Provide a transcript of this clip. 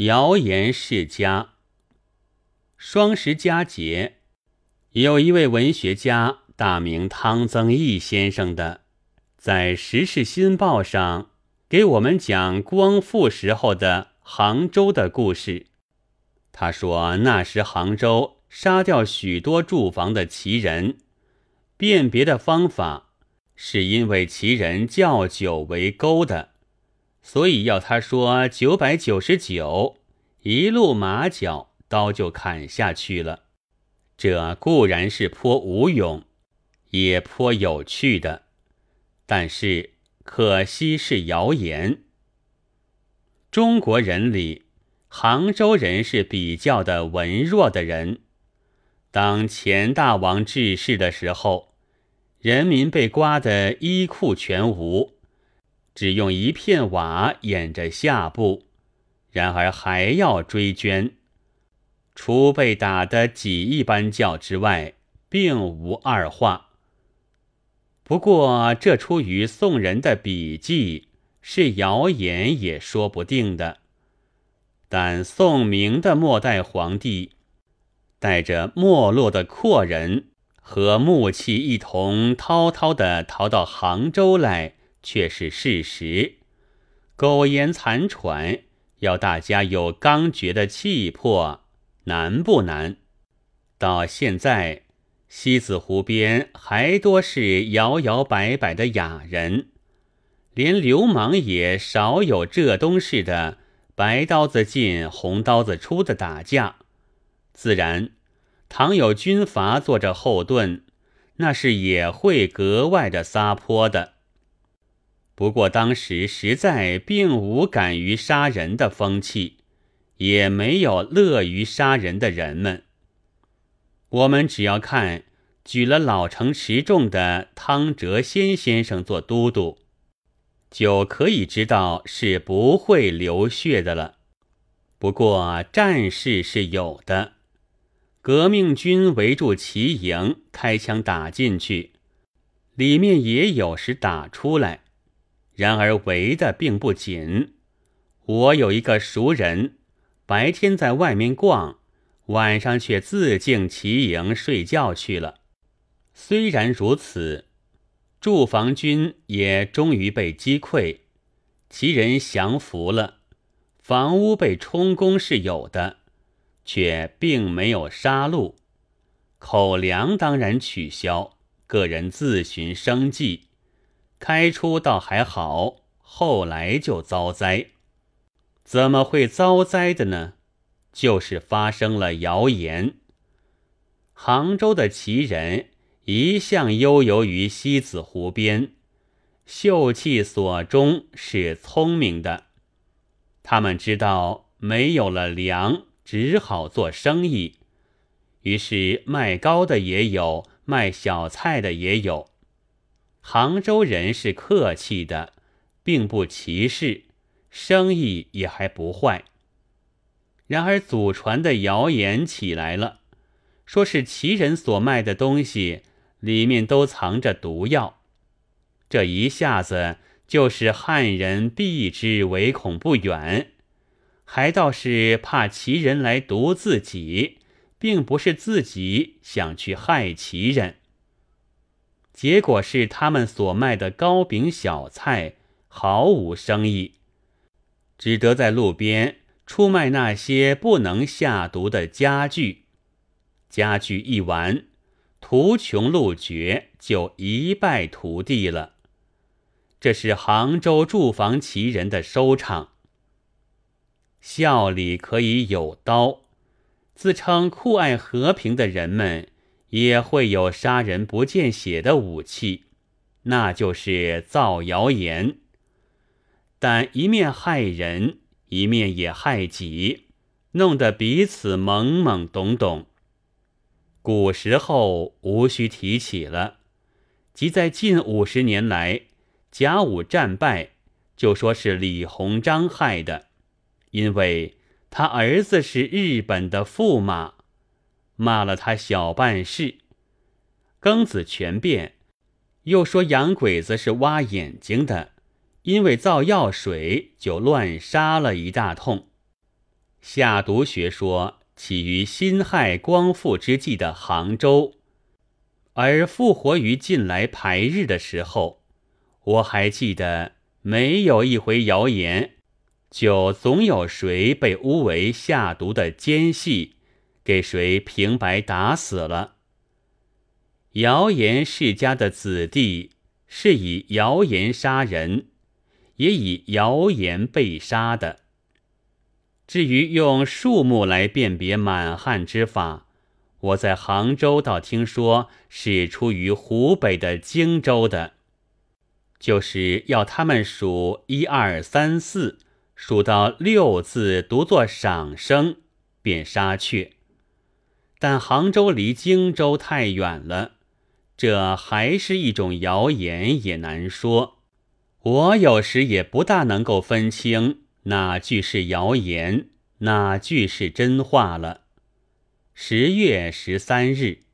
谣言世家。双十佳节，有一位文学家，大名汤增益先生的，在《时事新报》上给我们讲光复时候的杭州的故事。他说，那时杭州杀掉许多住房的奇人，辨别的方法是因为奇人叫酒为勾的。所以要他说九百九十九，一路马脚，刀就砍下去了。这固然是颇无勇，也颇有趣的，但是可惜是谣言。中国人里，杭州人是比较的文弱的人。当钱大王治世的时候，人民被刮得衣裤全无。只用一片瓦掩着下部，然而还要追捐，除被打得几一般叫之外，并无二话。不过这出于宋人的笔记，是谣言也说不定的。但宋明的末代皇帝，带着没落的阔人和木器一同滔滔的逃到杭州来。却是事实，苟延残喘，要大家有刚决的气魄，难不难？到现在，西子湖边还多是摇摇摆摆的雅人，连流氓也少有浙东式的白刀子进红刀子出的打架。自然，倘有军阀做着后盾，那是也会格外的撒泼的。不过当时实在并无敢于杀人的风气，也没有乐于杀人的人们。我们只要看举了老成持重的汤哲先先生做都督，就可以知道是不会流血的了。不过战事是有的，革命军围住齐营，开枪打进去，里面也有时打出来。然而围的并不紧。我有一个熟人，白天在外面逛，晚上却自进其营睡觉去了。虽然如此，驻防军也终于被击溃，其人降服了，房屋被充公是有的，却并没有杀戮。口粮当然取消，个人自寻生计。开出倒还好，后来就遭灾。怎么会遭灾的呢？就是发生了谣言。杭州的奇人一向悠游于西子湖边，秀气所中是聪明的。他们知道没有了粮，只好做生意，于是卖糕的也有，卖小菜的也有。杭州人是客气的，并不歧视，生意也还不坏。然而祖传的谣言起来了，说是齐人所卖的东西里面都藏着毒药，这一下子就使汉人避之唯恐不远，还倒是怕齐人来毒自己，并不是自己想去害齐人。结果是他们所卖的糕饼小菜毫无生意，只得在路边出卖那些不能下毒的家具。家具一完，途穷路绝，就一败涂地了。这是杭州住房奇人的收场。笑里可以有刀，自称酷爱和平的人们。也会有杀人不见血的武器，那就是造谣言。但一面害人，一面也害己，弄得彼此懵懵懂懂。古时候无需提起了，即在近五十年来，甲午战败，就说是李鸿章害的，因为他儿子是日本的驸马。骂了他小办事，庚子全变，又说洋鬼子是挖眼睛的，因为造药水就乱杀了一大通。下毒学说起于辛亥光复之际的杭州，而复活于近来排日的时候，我还记得没有一回谣言，就总有谁被诬为下毒的奸细，给谁平白打死了。谣言世家的子弟是以谣言杀人，也以谣言被杀的。至于用数目来辨别满汉之法，我在杭州倒听说是出于湖北的荆州的，就是要他们数一二三四，数到六字读作赏声，便杀却。但杭州离荆州太远了，这还是一种谣言，也难说。我有时也不大能够分清。哪句是谣言，哪句是真话了？十月十三日。